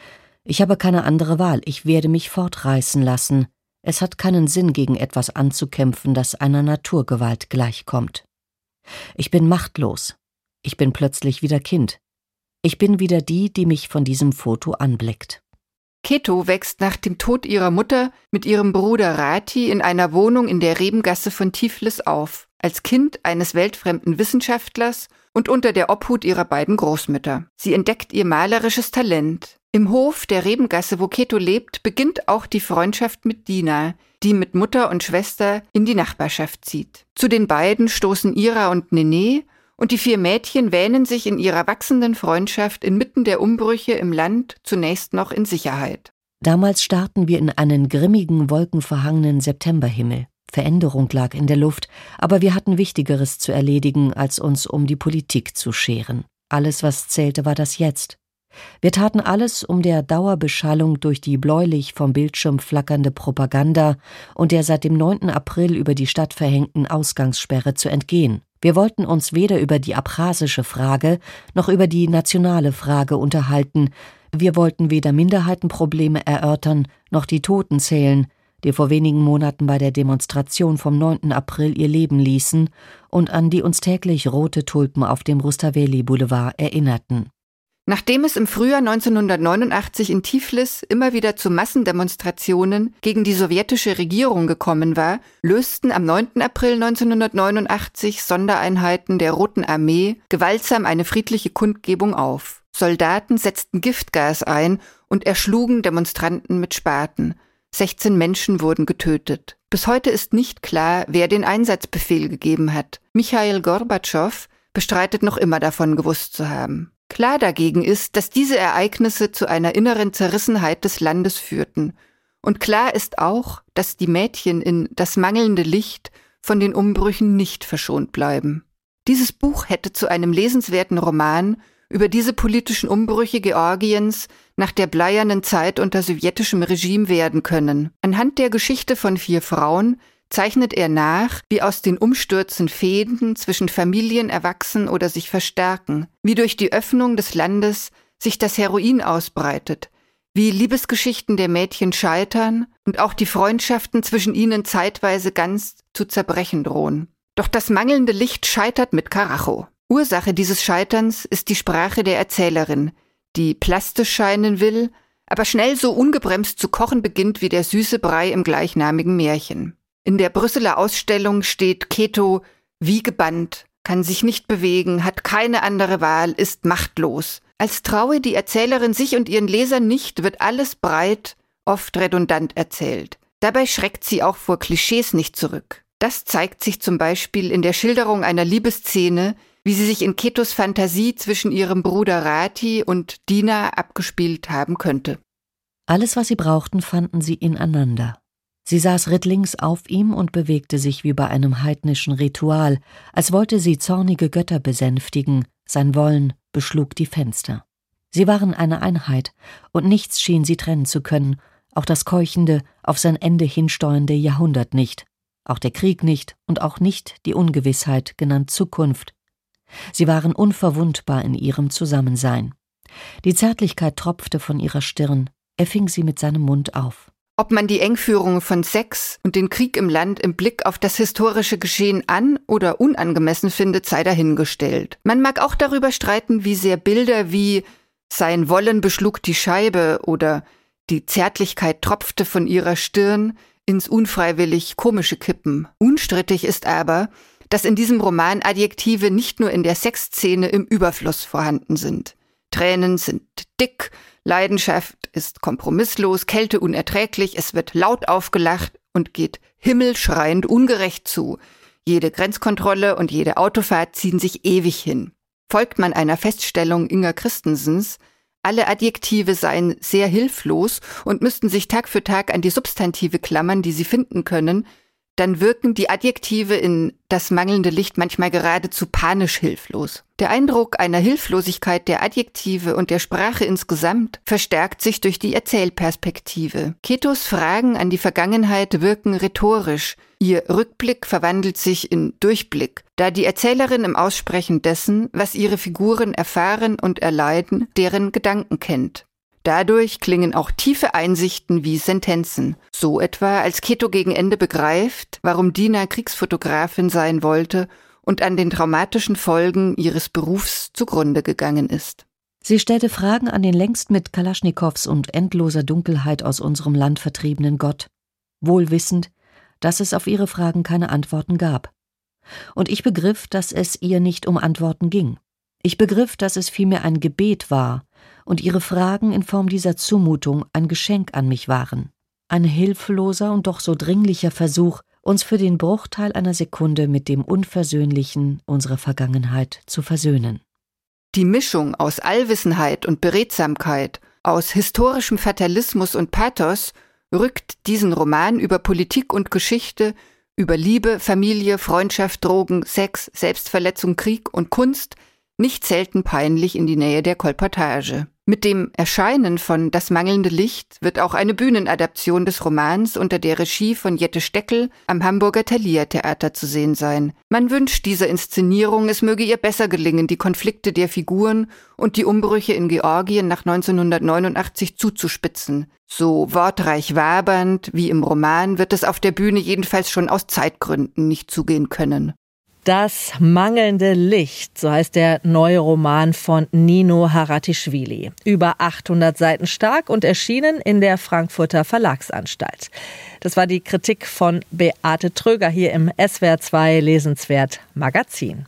Ich habe keine andere Wahl, ich werde mich fortreißen lassen. Es hat keinen Sinn, gegen etwas anzukämpfen, das einer Naturgewalt gleichkommt. Ich bin machtlos. Ich bin plötzlich wieder Kind. Ich bin wieder die, die mich von diesem Foto anblickt. Keto wächst nach dem Tod ihrer Mutter mit ihrem Bruder Rati in einer Wohnung in der Rebengasse von Tiflis auf, als Kind eines weltfremden Wissenschaftlers und unter der Obhut ihrer beiden Großmütter. Sie entdeckt ihr malerisches Talent. Im Hof der Rebengasse, wo Keto lebt, beginnt auch die Freundschaft mit Dina, die mit Mutter und Schwester in die Nachbarschaft zieht. Zu den beiden stoßen Ira und Nene und die vier Mädchen wähnen sich in ihrer wachsenden Freundschaft inmitten der Umbrüche im Land zunächst noch in Sicherheit. Damals starrten wir in einen grimmigen, wolkenverhangenen Septemberhimmel. Veränderung lag in der Luft, aber wir hatten Wichtigeres zu erledigen, als uns um die Politik zu scheren. Alles, was zählte, war das Jetzt. Wir taten alles, um der Dauerbeschallung durch die bläulich vom Bildschirm flackernde Propaganda und der seit dem 9. April über die Stadt verhängten Ausgangssperre zu entgehen. Wir wollten uns weder über die abchasische Frage noch über die nationale Frage unterhalten. Wir wollten weder Minderheitenprobleme erörtern noch die Toten zählen, die vor wenigen Monaten bei der Demonstration vom 9. April ihr Leben ließen und an die uns täglich rote Tulpen auf dem Rustaveli Boulevard erinnerten. Nachdem es im Frühjahr 1989 in Tiflis immer wieder zu Massendemonstrationen gegen die sowjetische Regierung gekommen war, lösten am 9. April 1989 Sondereinheiten der Roten Armee gewaltsam eine friedliche Kundgebung auf. Soldaten setzten Giftgas ein und erschlugen Demonstranten mit Spaten. 16 Menschen wurden getötet. Bis heute ist nicht klar, wer den Einsatzbefehl gegeben hat. Michail Gorbatschow bestreitet noch immer davon gewusst zu haben. Klar dagegen ist, dass diese Ereignisse zu einer inneren Zerrissenheit des Landes führten. Und klar ist auch, dass die Mädchen in das mangelnde Licht von den Umbrüchen nicht verschont bleiben. Dieses Buch hätte zu einem lesenswerten Roman über diese politischen Umbrüche Georgiens nach der bleiernen Zeit unter sowjetischem Regime werden können. Anhand der Geschichte von vier Frauen zeichnet er nach, wie aus den Umstürzen Fäden zwischen Familien erwachsen oder sich verstärken, wie durch die Öffnung des Landes sich das Heroin ausbreitet, wie Liebesgeschichten der Mädchen scheitern und auch die Freundschaften zwischen ihnen zeitweise ganz zu zerbrechen drohen. Doch das mangelnde Licht scheitert mit Karacho. Ursache dieses Scheiterns ist die Sprache der Erzählerin, die plastisch scheinen will, aber schnell so ungebremst zu kochen beginnt wie der süße Brei im gleichnamigen Märchen. In der Brüsseler Ausstellung steht Keto wie gebannt, kann sich nicht bewegen, hat keine andere Wahl, ist machtlos. Als traue die Erzählerin sich und ihren Lesern nicht, wird alles breit, oft redundant erzählt. Dabei schreckt sie auch vor Klischees nicht zurück. Das zeigt sich zum Beispiel in der Schilderung einer Liebesszene, wie sie sich in Ketos Fantasie zwischen ihrem Bruder Rati und Dina abgespielt haben könnte. Alles, was sie brauchten, fanden sie ineinander. Sie saß rittlings auf ihm und bewegte sich wie bei einem heidnischen Ritual, als wollte sie zornige Götter besänftigen, sein Wollen beschlug die Fenster. Sie waren eine Einheit, und nichts schien sie trennen zu können, auch das keuchende, auf sein Ende hinsteuernde Jahrhundert nicht, auch der Krieg nicht und auch nicht die Ungewissheit, genannt Zukunft. Sie waren unverwundbar in ihrem Zusammensein. Die Zärtlichkeit tropfte von ihrer Stirn, er fing sie mit seinem Mund auf. Ob man die Engführung von Sex und den Krieg im Land im Blick auf das historische Geschehen an oder unangemessen findet, sei dahingestellt. Man mag auch darüber streiten, wie sehr Bilder wie sein Wollen beschlug die Scheibe oder die Zärtlichkeit tropfte von ihrer Stirn ins unfreiwillig komische kippen. Unstrittig ist aber, dass in diesem Roman Adjektive nicht nur in der Sexszene im Überfluss vorhanden sind. Tränen sind dick, Leidenschaft ist kompromisslos, Kälte unerträglich, es wird laut aufgelacht und geht himmelschreiend ungerecht zu. Jede Grenzkontrolle und jede Autofahrt ziehen sich ewig hin. Folgt man einer Feststellung Inger Christensens, alle Adjektive seien sehr hilflos und müssten sich Tag für Tag an die Substantive klammern, die sie finden können, dann wirken die Adjektive in das mangelnde Licht manchmal geradezu panisch hilflos. Der Eindruck einer Hilflosigkeit der Adjektive und der Sprache insgesamt verstärkt sich durch die Erzählperspektive. Ketos Fragen an die Vergangenheit wirken rhetorisch, ihr Rückblick verwandelt sich in Durchblick, da die Erzählerin im Aussprechen dessen, was ihre Figuren erfahren und erleiden, deren Gedanken kennt. Dadurch klingen auch tiefe Einsichten wie Sentenzen. So etwa, als Keto gegen Ende begreift, warum Dina Kriegsfotografin sein wollte und an den traumatischen Folgen ihres Berufs zugrunde gegangen ist. Sie stellte Fragen an den längst mit Kalaschnikows und endloser Dunkelheit aus unserem Land vertriebenen Gott, wohl wissend, dass es auf ihre Fragen keine Antworten gab. Und ich begriff, dass es ihr nicht um Antworten ging. Ich begriff, dass es vielmehr ein Gebet war, und ihre Fragen in Form dieser Zumutung ein Geschenk an mich waren. Ein hilfloser und doch so dringlicher Versuch, uns für den Bruchteil einer Sekunde mit dem Unversöhnlichen unserer Vergangenheit zu versöhnen. Die Mischung aus Allwissenheit und Beredsamkeit, aus historischem Fatalismus und Pathos rückt diesen Roman über Politik und Geschichte, über Liebe, Familie, Freundschaft, Drogen, Sex, Selbstverletzung, Krieg und Kunst nicht selten peinlich in die Nähe der Kolportage. Mit dem Erscheinen von Das mangelnde Licht wird auch eine Bühnenadaption des Romans unter der Regie von Jette Steckel am Hamburger Thalia Theater zu sehen sein. Man wünscht dieser Inszenierung, es möge ihr besser gelingen, die Konflikte der Figuren und die Umbrüche in Georgien nach 1989 zuzuspitzen. So wortreich wabernd wie im Roman wird es auf der Bühne jedenfalls schon aus Zeitgründen nicht zugehen können. Das mangelnde Licht, so heißt der neue Roman von Nino Haratischvili. Über 800 Seiten stark und erschienen in der Frankfurter Verlagsanstalt. Das war die Kritik von Beate Tröger hier im SWR 2 Lesenswert Magazin.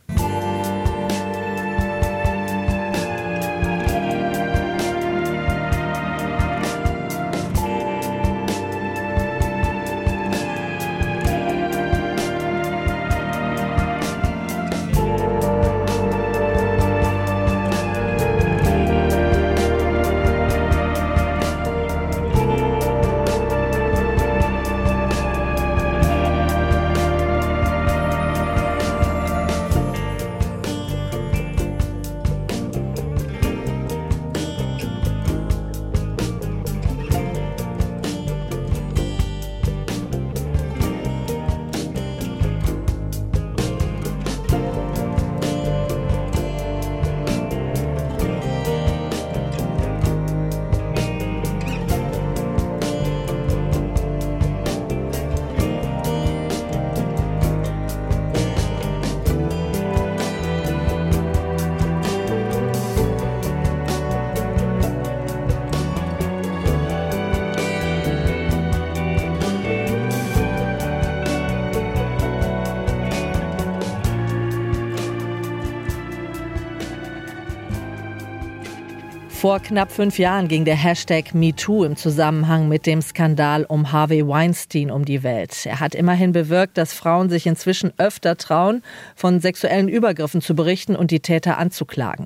Vor knapp fünf Jahren ging der Hashtag MeToo im Zusammenhang mit dem Skandal um Harvey Weinstein um die Welt. Er hat immerhin bewirkt, dass Frauen sich inzwischen öfter trauen, von sexuellen Übergriffen zu berichten und die Täter anzuklagen.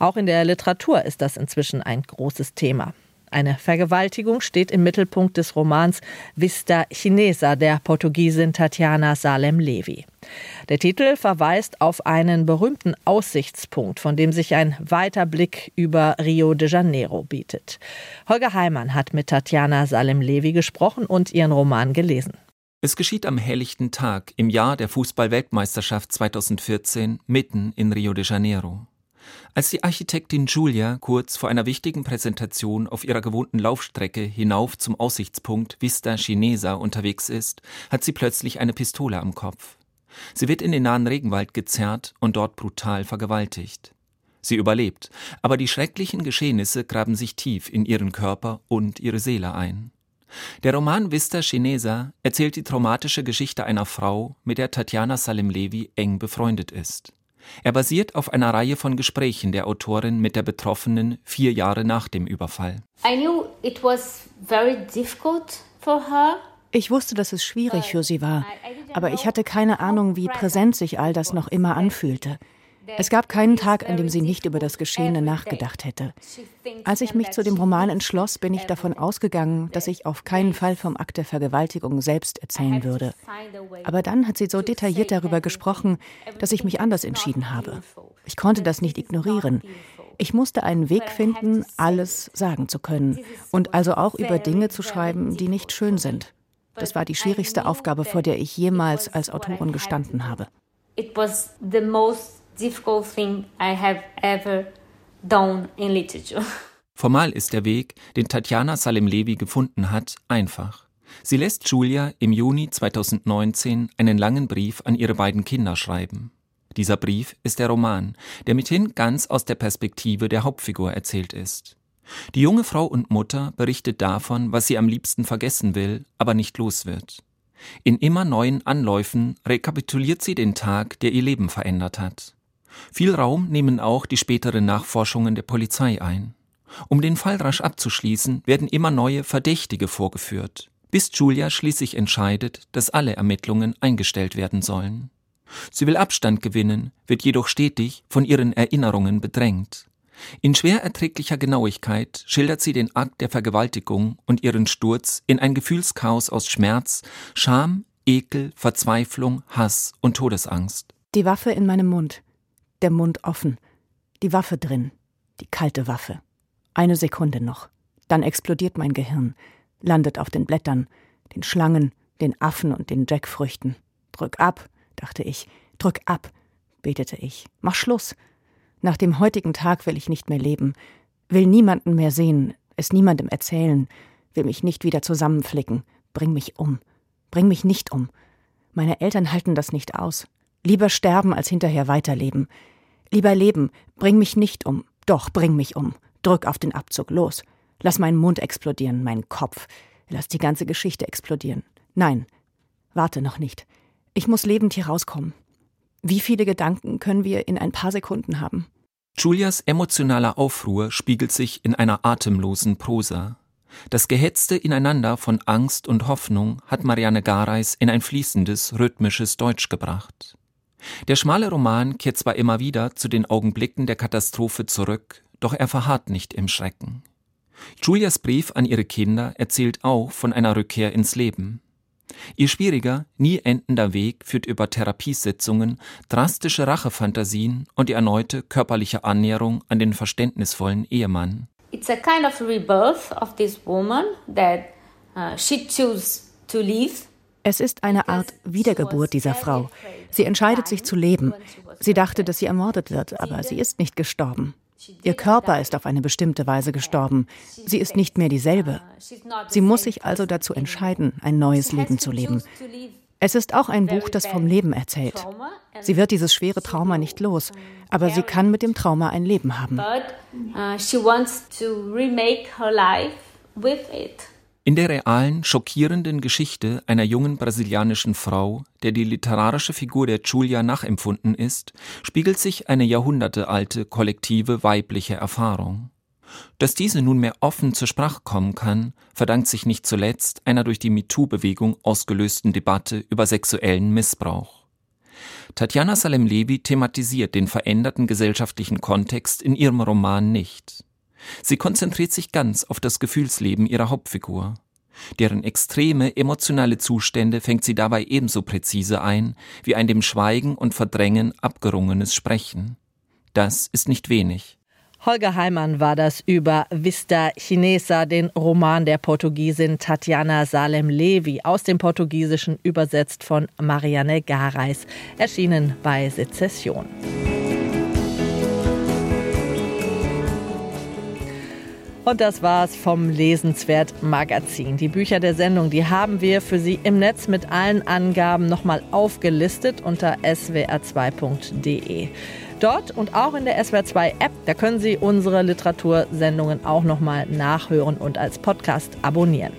Auch in der Literatur ist das inzwischen ein großes Thema. Eine Vergewaltigung steht im Mittelpunkt des Romans Vista Chinesa der Portugiesin Tatiana Salem-Levi. Der Titel verweist auf einen berühmten Aussichtspunkt, von dem sich ein weiter Blick über Rio de Janeiro bietet. Holger Heimann hat mit Tatjana Salem-Levi gesprochen und ihren Roman gelesen. Es geschieht am helllichten Tag im Jahr der Fußball-Weltmeisterschaft 2014 mitten in Rio de Janeiro. Als die Architektin Julia kurz vor einer wichtigen Präsentation auf ihrer gewohnten Laufstrecke hinauf zum Aussichtspunkt Vista Chinesa unterwegs ist, hat sie plötzlich eine Pistole am Kopf. Sie wird in den nahen Regenwald gezerrt und dort brutal vergewaltigt. Sie überlebt, aber die schrecklichen Geschehnisse graben sich tief in ihren Körper und ihre Seele ein. Der Roman Vista Chinesa erzählt die traumatische Geschichte einer Frau, mit der Tatjana Salim Levi eng befreundet ist. Er basiert auf einer Reihe von Gesprächen der Autorin mit der Betroffenen vier Jahre nach dem Überfall. Ich wusste, dass es schwierig für sie war, aber ich hatte keine Ahnung, wie präsent sich all das noch immer anfühlte. Es gab keinen Tag, an dem sie nicht über das Geschehene nachgedacht hätte. Als ich mich zu dem Roman entschloss, bin ich davon ausgegangen, dass ich auf keinen Fall vom Akt der Vergewaltigung selbst erzählen würde. Aber dann hat sie so detailliert darüber gesprochen, dass ich mich anders entschieden habe. Ich konnte das nicht ignorieren. Ich musste einen Weg finden, alles sagen zu können und also auch über Dinge zu schreiben, die nicht schön sind. Das war die schwierigste Aufgabe, vor der ich jemals als Autorin gestanden habe. It was the most difficult thing I have ever done in literature. Formal ist der Weg, den Tatjana Salem-Levi gefunden hat, einfach. Sie lässt Julia im Juni 2019 einen langen Brief an ihre beiden Kinder schreiben. Dieser Brief ist der Roman, der mithin ganz aus der Perspektive der Hauptfigur erzählt ist. Die junge Frau und Mutter berichtet davon, was sie am liebsten vergessen will, aber nicht los wird. In immer neuen Anläufen rekapituliert sie den Tag, der ihr Leben verändert hat. Viel Raum nehmen auch die späteren Nachforschungen der Polizei ein. Um den Fall rasch abzuschließen, werden immer neue Verdächtige vorgeführt, bis Julia schließlich entscheidet, dass alle Ermittlungen eingestellt werden sollen. Sie will Abstand gewinnen, wird jedoch stetig von ihren Erinnerungen bedrängt. In schwer erträglicher Genauigkeit schildert sie den Akt der Vergewaltigung und ihren Sturz in ein Gefühlschaos aus Schmerz, Scham, Ekel, Verzweiflung, Hass und Todesangst. Die Waffe in meinem Mund, der Mund offen, die Waffe drin, die kalte Waffe. Eine Sekunde noch, dann explodiert mein Gehirn, landet auf den Blättern, den Schlangen, den Affen und den Jackfrüchten. Drück ab, dachte ich. Drück ab, betete ich. Mach Schluss. Nach dem heutigen Tag will ich nicht mehr leben, will niemanden mehr sehen, es niemandem erzählen, will mich nicht wieder zusammenflicken. Bring mich um. Bring mich nicht um. Meine Eltern halten das nicht aus. Lieber sterben, als hinterher weiterleben. Lieber leben, bring mich nicht um. Doch, bring mich um. Drück auf den Abzug, los. Lass meinen Mund explodieren, meinen Kopf. Lass die ganze Geschichte explodieren. Nein, warte noch nicht. Ich muss lebend hier rauskommen. Wie viele Gedanken können wir in ein paar Sekunden haben? Julias emotionaler Aufruhr spiegelt sich in einer atemlosen Prosa. Das gehetzte Ineinander von Angst und Hoffnung hat Marianne Gareis in ein fließendes, rhythmisches Deutsch gebracht. Der schmale Roman kehrt zwar immer wieder zu den Augenblicken der Katastrophe zurück, doch er verharrt nicht im Schrecken. Julias Brief an ihre Kinder erzählt auch von einer Rückkehr ins Leben. Ihr schwieriger, nie endender Weg führt über Therapiesitzungen, drastische Rachefantasien und die erneute körperliche Annäherung an den verständnisvollen Ehemann. It's a kind of rebirth of this woman that uh, she chose to live. Es ist eine Art Wiedergeburt dieser Frau. Sie entscheidet sich zu leben. Sie dachte, dass sie ermordet wird, aber sie ist nicht gestorben. Ihr Körper ist auf eine bestimmte Weise gestorben. Sie ist nicht mehr dieselbe. Sie muss sich also dazu entscheiden, ein neues Leben zu leben. Es ist auch ein Buch, das vom Leben erzählt. Sie wird dieses schwere Trauma nicht los, aber sie kann mit dem Trauma ein Leben haben. Uh, in der realen, schockierenden Geschichte einer jungen brasilianischen Frau, der die literarische Figur der Julia nachempfunden ist, spiegelt sich eine jahrhundertealte kollektive weibliche Erfahrung. Dass diese nunmehr offen zur Sprache kommen kann, verdankt sich nicht zuletzt einer durch die MeToo-Bewegung ausgelösten Debatte über sexuellen Missbrauch. Tatjana Salem-Levi thematisiert den veränderten gesellschaftlichen Kontext in ihrem Roman nicht. Sie konzentriert sich ganz auf das Gefühlsleben ihrer Hauptfigur. Deren extreme emotionale Zustände fängt sie dabei ebenso präzise ein wie ein dem Schweigen und Verdrängen abgerungenes Sprechen. Das ist nicht wenig. Holger Heimann war das über Vista Chinesa, den Roman der Portugiesin Tatjana Salem-Levi, aus dem Portugiesischen übersetzt von Marianne Gareis, erschienen bei Sezession. Und das war's vom Lesenswert Magazin. Die Bücher der Sendung, die haben wir für Sie im Netz mit allen Angaben nochmal aufgelistet unter swr2.de. Dort und auch in der SWR2 App, da können Sie unsere Literatursendungen auch nochmal nachhören und als Podcast abonnieren.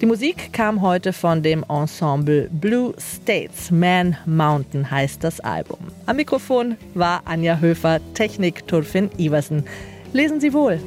Die Musik kam heute von dem Ensemble Blue States. Man Mountain heißt das Album. Am Mikrofon war Anja Höfer, Technik Turfin Iversen. Lesen Sie wohl.